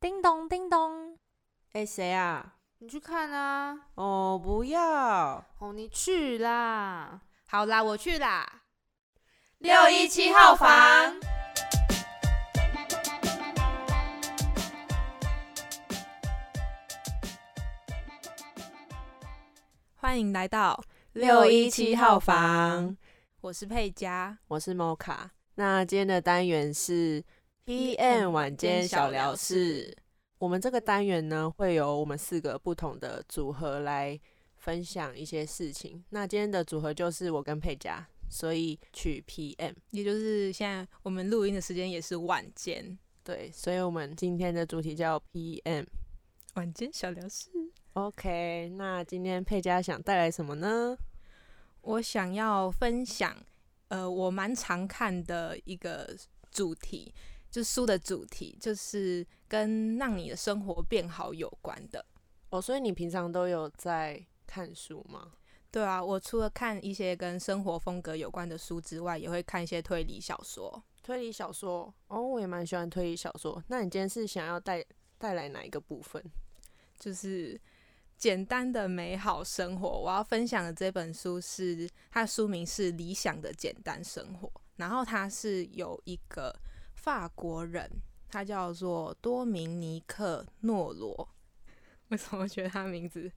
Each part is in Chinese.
叮咚叮咚，哎，谁啊？你去看啊！哦，不要！哦，你去啦！好啦，我去啦。六一七号房，欢迎来到六一七号房，我是佩佳，我是 Moka。那今天的单元是 PM 晚间小聊室。我们这个单元呢，会有我们四个不同的组合来分享一些事情。那今天的组合就是我跟佩佳，所以取 PM，也就是现在我们录音的时间也是晚间。对，所以我们今天的主题叫 PM 晚间小聊室。OK，那今天佩佳想带来什么呢？我想要分享，呃，我蛮常看的一个主题。就书的主题就是跟让你的生活变好有关的哦，所以你平常都有在看书吗？对啊，我除了看一些跟生活风格有关的书之外，也会看一些推理小说。推理小说哦，我也蛮喜欢推理小说。那你今天是想要带带来哪一个部分？就是简单的美好生活。我要分享的这本书是它的书名是《理想的简单生活》，然后它是有一个。法国人，他叫做多明尼克诺罗。为什么觉得他名字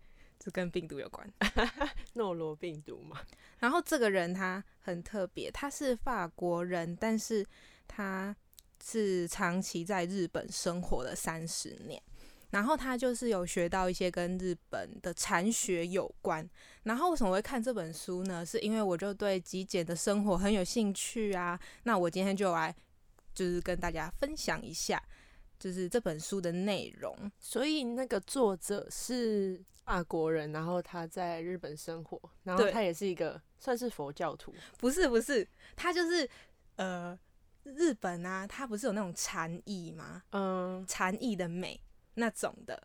是跟病毒有关？诺罗病毒嘛。然后这个人他很特别，他是法国人，但是他是长期在日本生活了三十年。然后他就是有学到一些跟日本的禅学有关。然后为什么会看这本书呢？是因为我就对极简的生活很有兴趣啊。那我今天就来。就是跟大家分享一下，就是这本书的内容。所以那个作者是法国人，然后他在日本生活，然后他也是一个算是佛教徒。不是不是，他就是呃日本啊，他不是有那种禅意吗？嗯，禅意的美那种的，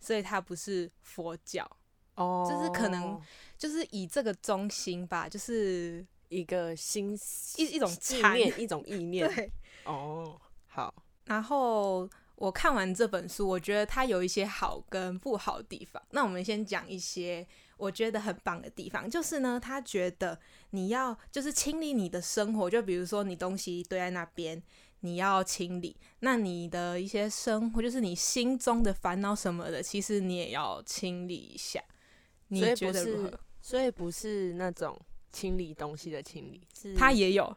所以他不是佛教哦，就是可能就是以这个中心吧，就是一个心一一种意念，一种意 念。对。哦，好。然后我看完这本书，我觉得它有一些好跟不好的地方。那我们先讲一些我觉得很棒的地方，就是呢，他觉得你要就是清理你的生活，就比如说你东西堆在那边，你要清理。那你的一些生活，就是你心中的烦恼什么的，其实你也要清理一下。你觉得如何？所以不是那种清理东西的清理，他也有。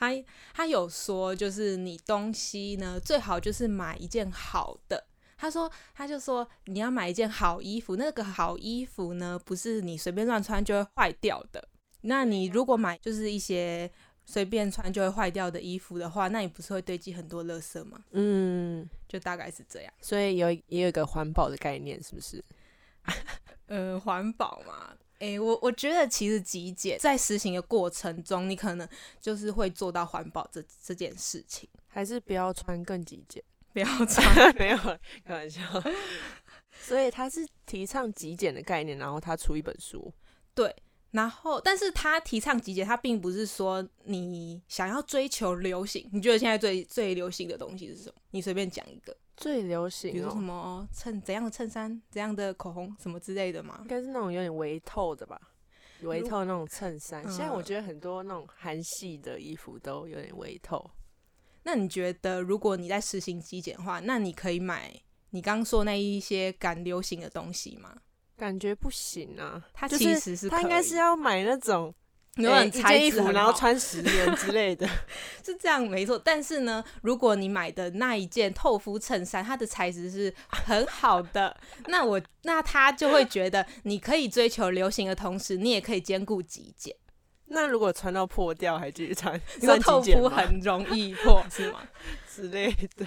他他有说，就是你东西呢，最好就是买一件好的。他说，他就说你要买一件好衣服，那个好衣服呢，不是你随便乱穿就会坏掉的。那你如果买就是一些随便穿就会坏掉的衣服的话，那你不是会堆积很多垃圾吗？嗯，就大概是这样。所以有也有一个环保的概念，是不是？呃，环保嘛。哎，我我觉得其实极简在实行的过程中，你可能就是会做到环保这这件事情，还是不要穿更极简，不要 穿，没有开玩笑。所以他是提倡极简的概念，然后他出一本书，对，然后但是他提倡极简，他并不是说你想要追求流行。你觉得现在最最流行的东西是什么？你随便讲一个。最流行，比如说什么衬怎样的衬衫、怎样的口红什么之类的嘛？应该是那种有点微透的吧，微透那种衬衫。现在我觉得很多那种韩系的衣服都有点微透。那你觉得，如果你在实行极简的话，那你可以买你刚说那一些赶流行的东西吗？感觉不行啊，他其实是他应该是要买那种。有一件衣服，然后穿十年之类的，是这样没错。但是呢，如果你买的那一件透肤衬衫，它的材质是很好的，那我那他就会觉得你可以追求流行的同时，你也可以兼顾极简。那如果穿到破掉还继续穿，你说透肤很容易破是吗？之类的，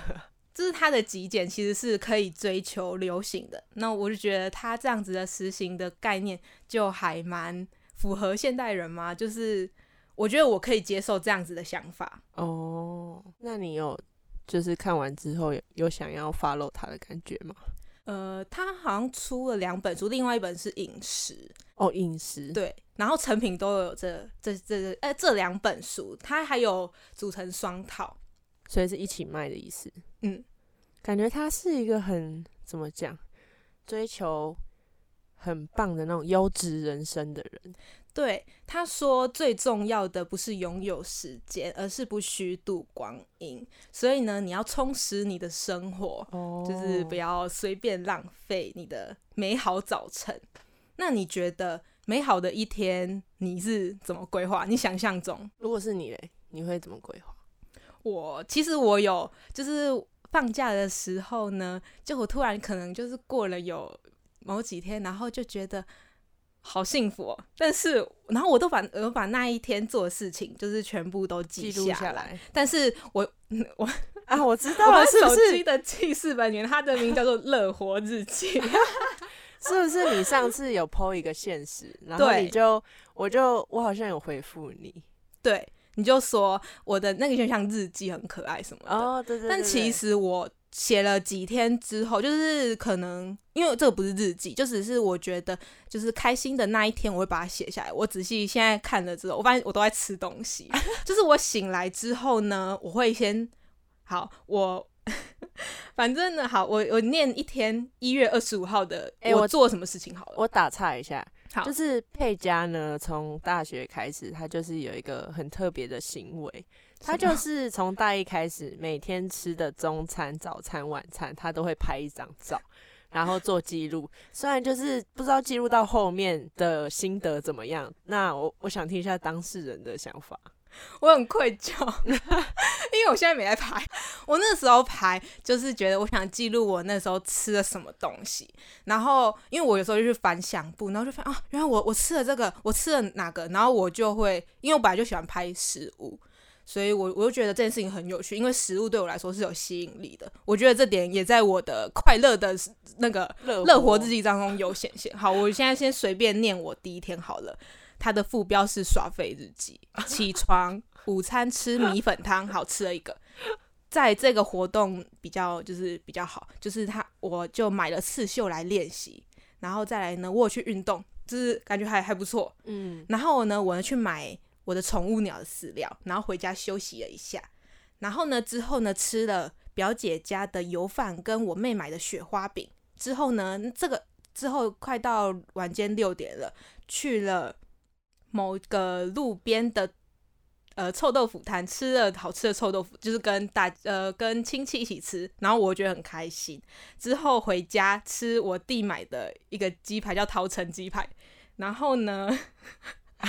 就是它的极简其实是可以追求流行的。那我就觉得它这样子的实行的概念就还蛮。符合现代人吗？就是我觉得我可以接受这样子的想法哦。那你有就是看完之后有有想要 follow 他的感觉吗？呃，他好像出了两本书，另外一本是饮食哦，饮食对，然后成品都有这这这呃这两本书，他还有组成双套，所以是一起卖的意思。嗯，感觉他是一个很怎么讲，追求很棒的那种优质人生的人。对，他说最重要的不是拥有时间，而是不虚度光阴。所以呢，你要充实你的生活，哦就是不要随便浪费你的美好早晨。那你觉得美好的一天你是怎么规划？你想象中？如果是你嘞，你会怎么规划？我其实我有，就是放假的时候呢，就我突然可能就是过了有某几天，然后就觉得好幸福哦。但是，然后我都把我把那一天做的事情，就是全部都记记录下来。但是我我啊，我知道了，手是不是机？的记事本里面，它的名叫做“乐活日记”。是不是你上次有 PO 一个现实，然后你就我就我好像有回复你对，你就说我的那个就像日记很可爱什么的。哦，对对对但其实我写了几天之后，就是可能因为这个不是日记，就只是我觉得就是开心的那一天，我会把它写下来。我仔细现在看了之后，我发现我都在吃东西。就是我醒来之后呢，我会先好，我 反正呢，好，我我念一天一月二十五号的，哎我我做什么事情好了。我打岔一下，好就是佩佳呢，从大学开始，他就是有一个很特别的行为，他就是从大一开始，每天吃的中餐、早餐、晚餐，他都会拍一张照，然后做记录。虽然就是不知道记录到后面的心得怎么样，那我我想听一下当事人的想法。我很愧疚，因为我现在没在拍。我那时候拍，就是觉得我想记录我那时候吃了什么东西。然后，因为我有时候就去翻相簿，然后就发现啊，原来我我吃了这个，我吃了哪个，然后我就会，因为我本来就喜欢拍食物，所以我我就觉得这件事情很有趣，因为食物对我来说是有吸引力的。我觉得这点也在我的快乐的那个乐乐活日记当中有显现。好，我现在先随便念我第一天好了。它的副标是耍废日记，起床，午餐吃米粉汤，好吃了一个。在这个活动比较就是比较好，就是他我就买了刺绣来练习，然后再来呢，我有去运动，就是感觉还还不错。嗯，然后呢，我呢去买我的宠物鸟的饲料，然后回家休息了一下。然后呢，之后呢吃了表姐家的油饭跟我妹买的雪花饼。之后呢，这个之后快到晚间六点了，去了某个路边的呃臭豆腐摊，吃了好吃的臭豆腐，就是跟大呃跟亲戚一起吃，然后我觉得很开心。之后回家吃我弟买的一个鸡排，叫桃城鸡排。然后呢，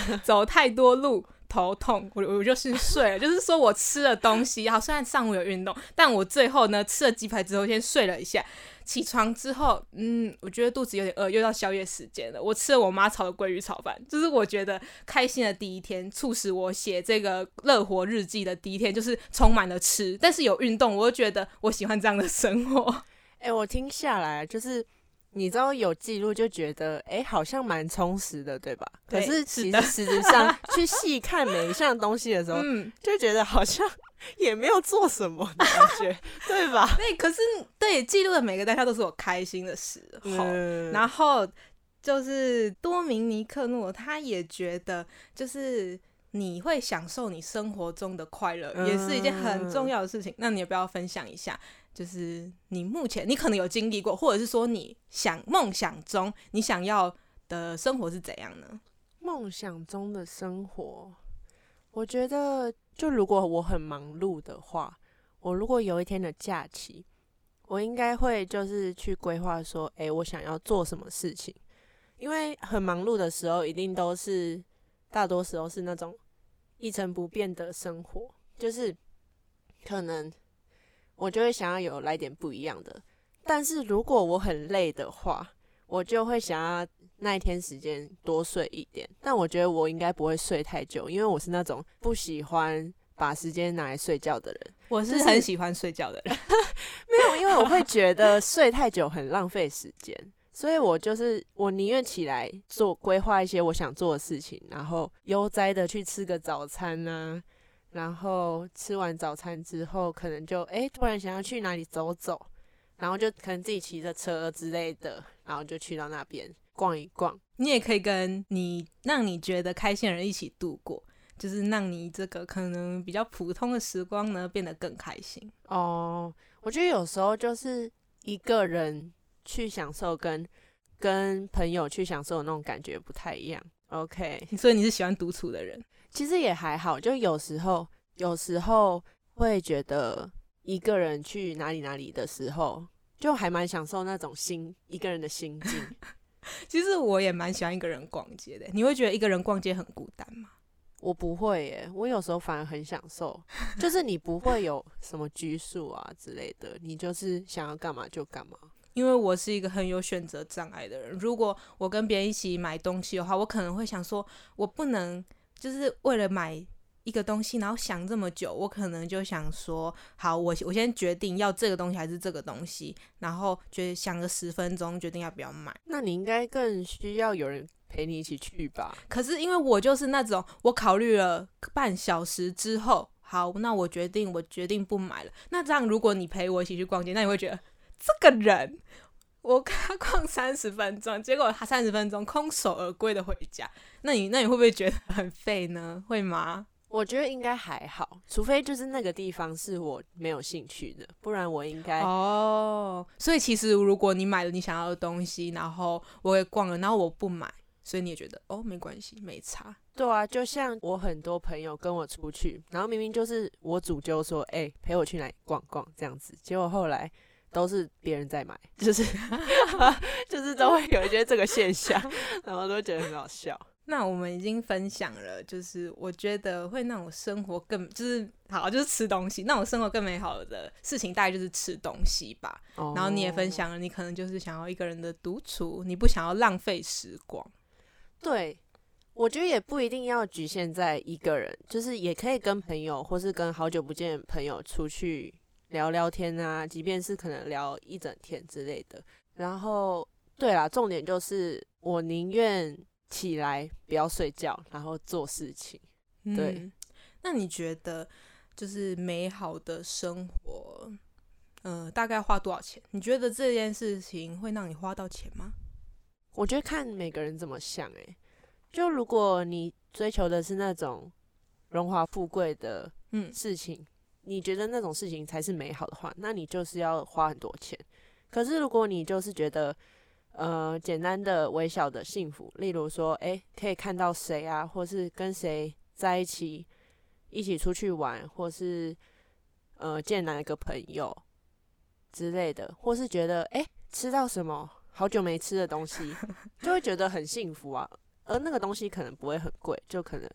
走太多路头痛，我我就是睡了。就是说我吃了东西，好，虽然上午有运动，但我最后呢吃了鸡排之后先睡了一下。起床之后，嗯，我觉得肚子有点饿，又到宵夜时间了。我吃了我妈炒的鲑鱼炒饭，就是我觉得开心的第一天，促使我写这个乐活日记的第一天，就是充满了吃，但是有运动，我就觉得我喜欢这样的生活。哎、我听下来就是。你知道有记录就觉得，哎、好像蛮充实的，对吧？可是其实实质上 去细看每一项东西的时候，嗯，就觉得好像 也没有做什么的感觉，对吧？对，可是对记录的每个当下都是我开心的时候。嗯然后就是多明尼克诺，他也觉得就是你会享受你生活中的快乐，也是一件很重要的事情。那你也不要分享一下？就是你目前你可能有经历过，或者是说你想梦想中你想要的生活是怎样呢？梦想中的生活，我觉得就如果我很忙碌的话，我如果有一天的假期，我应该会就是去规划说，诶，我想要做什么事情。因为很忙碌的时候，一定都是大多时候是那种一成不变的生活，就是可能我就会想要有来点不一样的。但是如果我很累的话，我就会想要那一天时间多睡一点。但我觉得我应该不会睡太久，因为我是那种不喜欢把时间拿来睡觉的人。我是是很喜欢睡觉的人，没有，因为我会觉得睡太久很浪费时间，所以我就是我宁愿起来做规划一些我想做的事情，然后悠哉的去吃个早餐啊，然后吃完早餐之后，可能就哎突然想要去哪里走走，然后就可能自己骑着车之类的，然后就去到那边逛一逛。你也可以跟你让你觉得开心的人一起度过。就是让你这个可能比较普通的时光呢变得更开心。哦，我觉得有时候就是一个人去享受跟跟朋友去享受的那种感觉不太一样。OK，所以你是喜欢独处的人？其实也还好，就有时候有时候会觉得一个人去哪里哪里的时候，就还蛮享受那种心一个人的心境。其实我也蛮喜欢一个人逛街的。你会觉得一个人逛街很孤单吗？我不会耶，我有时候反而很享受，就是你不会有什么拘束啊之类的，你就是想要干嘛就干嘛。因为我是一个很有选择障碍的人，如果我跟别人一起买东西的话，我可能会想说，我不能就是为了买一个东西，然后想这么久，我可能就想说，好，我我先决定要这个东西还是这个东西，然后觉得想个十分钟，决定要不要买。那你应该更需要有人陪你一起去吧？可是因为我就是那种，我考虑了半小时之后，好，那我决定，我决定不买了。那这样，如果你陪我一起去逛街，那你会觉得这个人，我跟他逛三十分钟，结果他三十分钟空手而归的回家，那你那你会不会觉得很废呢？会吗？我觉得应该还好，除非就是那个地方是我没有兴趣的，不然我应该哦。所以其实如果你买了你想要的东西，然后我也逛了，然后我不买，所以你也觉得哦没关系，没差。对啊，就像我很多朋友跟我出去，然后明明就是我主揪说，哎、陪我去哪里逛逛这样子，结果后来都是别人在买，就是 就是都会有一些这个现象，然后都觉得很好笑。那我们已经分享了，就是我觉得会让我生活更就是好，就是吃东西，让我生活更美好的事情，大概就是吃东西吧。然后你也分哦享了，你可能就是想要一个人的独处，你不想要浪费时光。对，我觉得也不一定要局限在一个人，就是也可以跟朋友或是跟好久不见的朋友出去聊聊天啊，即便是可能聊一整天之类的。然后，对啦，重点就是我宁愿起来不要睡觉，然后做事情。对嗯，那你觉得就是美好的生活，呃，大概花多少钱？你觉得这件事情会让你花到钱吗？我觉得看每个人怎么想、欸，就如果你追求的是那种荣华富贵的嗯事情，你觉得那种事情才是美好的话，那你就是要花很多钱。可是如果你就是觉得，呃，简单的微小的幸福，例如说，诶，可以看到谁啊，或是跟谁在一起，一起出去玩，或是呃见哪一个朋友之类的，或是觉得，诶，吃到什么好久没吃的东西，就会觉得很幸福啊。而那个东西可能不会很贵，就可能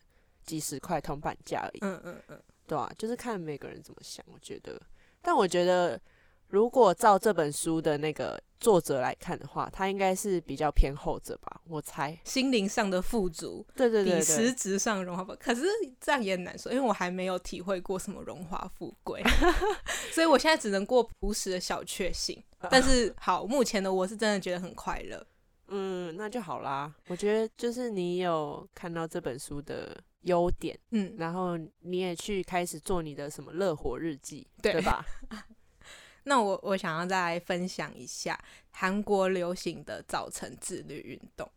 几十块铜板价而已。嗯嗯嗯，对啊，就是看每个人怎么想，我觉得。但我觉得，如果照这本书的那个作者来看的话，他应该是比较偏后者吧，我猜。心灵上的富足比对对对比，实质上的荣华富，可是这样也很难说，因为我还没有体会过什么荣华富贵，所以我现在只能过朴实的小确幸。但是好，目前的我是真的觉得很快乐。嗯，那就好啦。我觉得就是你有看到这本书的优点，嗯，然后你也去开始做你的什么乐活日记，对对吧？那我我想要再来分享一下韩国流行的早晨自律运动，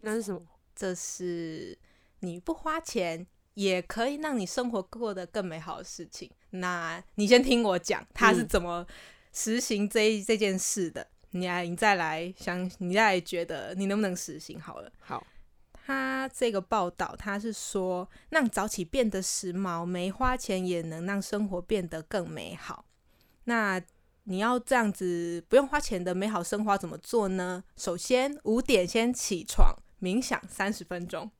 那是什么？这是你不花钱也可以让你生活过得更美好的事情。那你先听我讲，他是嗯怎么实行这一这件事的，你来你再来想，你再来觉得你能不能实行好了。好，他这个报道，他是说让早起变得时髦，没花钱也能让生活变得更美好。那你要这样子不用花钱的美好生活怎么做呢？首先五点先起床冥想三十分钟，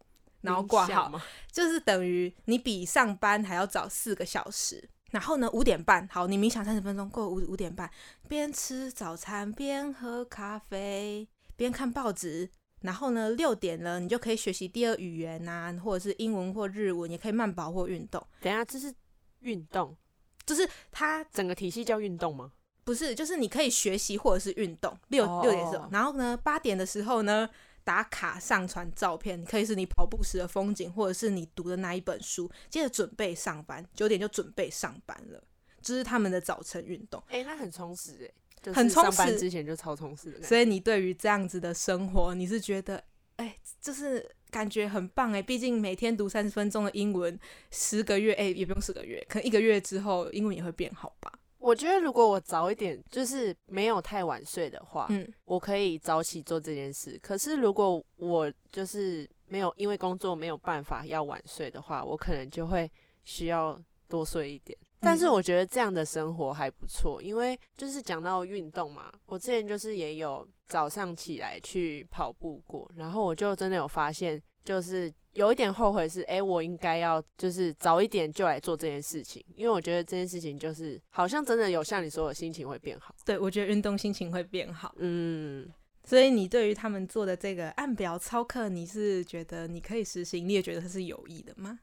然后挂号，就是等于你比上班还要早四个小时。然后呢，五点半，好，你冥想三十分钟，过五五点半，边吃早餐边喝咖啡，边看报纸。然后呢，六点了，你就可以学习第二语言呐、或者是英文或日文，也可以慢跑或运动。等下，这是运动，就是它整个体系叫运动吗？不是，就是你可以学习或者是运动。六哦六点的时候，然后呢，八点的时候呢，打卡上传照片，可以是你跑步时的风景，或者是你读的那一本书。接着准备上班，九点就准备上班了。这是他们的早晨运动。哎、那很充实哎、就是很充上班实之前就超充实的。所以你对于这样子的生活，你是觉得，哎、就是感觉很棒哎，毕竟每天读三十分钟的英文，十个月哎也不用十个月，可能一个月之后英文也会变好吧。我觉得如果我早一点，就是没有太晚睡的话，嗯，我可以早起做这件事。可是如果我就是没有因为工作没有办法要晚睡的话，我可能就会需要多睡一点。但是我觉得这样的生活还不错，因为就是讲到运动嘛，我之前就是也有早上起来去跑步过，然后我就真的有发现，就是有一点后悔是，哎，我应该要就是早一点就来做这件事情，因为我觉得这件事情就是好像真的有像你说的心情会变好。对，我觉得运动心情会变好。嗯，所以你对于他们做的这个按表操课，你是觉得你可以实行，你也觉得它是有益的吗？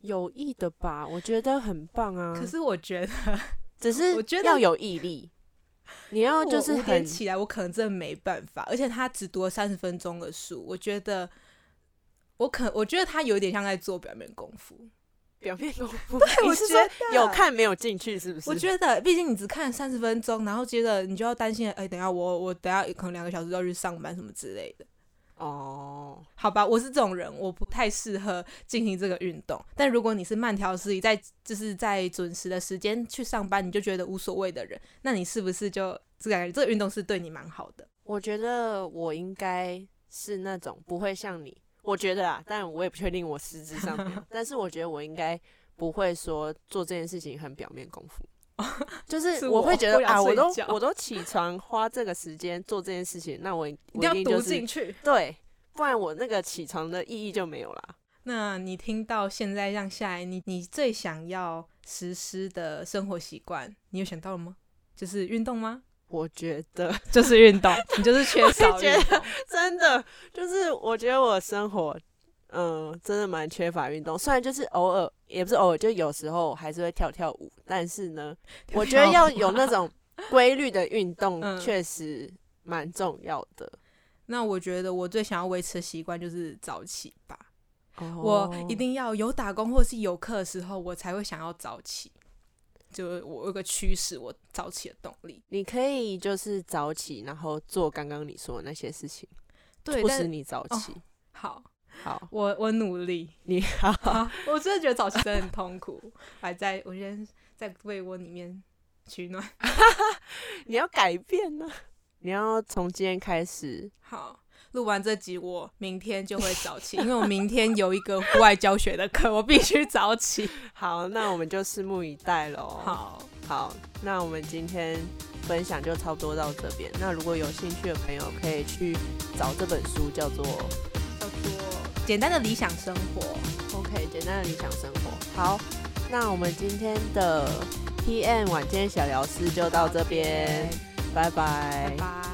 有意的吧，我觉得很棒啊。可是我觉得，只是我觉得要有毅力，你要就是我五点很起来，我可能真的没办法。而且他只读了三十分钟的书，我觉得我可我觉得他有点像在做表面功夫。表面功夫。对我是说得有看没有进去，是不是？我觉得，毕竟你只看三十分钟，然后接着你就要担心，哎、等下我我等下可能两个小时要去上班什么之类的。哦，好吧，我是这种人，我不太适合进行这个运动。但如果你是慢条斯理，在就是在准时的时间去上班，你就觉得无所谓的人，那你是不是就这感觉这个运动是对你蛮好的？我觉得我应该是那种不会像你，我觉得啊，但我也不确定我实质上 但是我觉得我应该不会说做这件事情很表面功夫。就是是我会觉得啊，我都我都起床花这个时间做这件事情，那我一 一定要读进去。对，不然我那个起床的意义就没有啦。那你听到现在这样下来，你你最想要实施的生活习惯，你有想到了吗？就是运动吗？我觉得就是运动，你就是缺少。真的就是，我觉得我生活，嗯、真的蛮缺乏运动。虽然就是偶尔，也不是偶尔，就有时候还是会跳跳舞，但是呢，我觉得要有那种 规律的运动，嗯确实蛮重要的。那我觉得我最想要维持的习惯就是早起吧。哦我一定要有打工或是有课的时候，我才会想要早起。就我有个驱使我早起的动力。你可以就是早起，然后做刚刚你说的那些事情，对，促使你早哦起。好，好，我我努力。你 好，好，我真的觉得早起真的很痛苦。还在我先在被窝里面取暖。你要改变呢、你要从今天开始好，录完这集，我明天就会早起，因为我明天有一个户外教学的课，我必须早起。好，那我们就拭目以待喽。好，好，那我们今天分享就差不多到这边。那如果有兴趣的朋友，可以去找这本书，叫做简单的理想生活。OK 简单的理想生活。好，那我们今天的 PM 晚间小聊师就到这边，拜拜拜拜。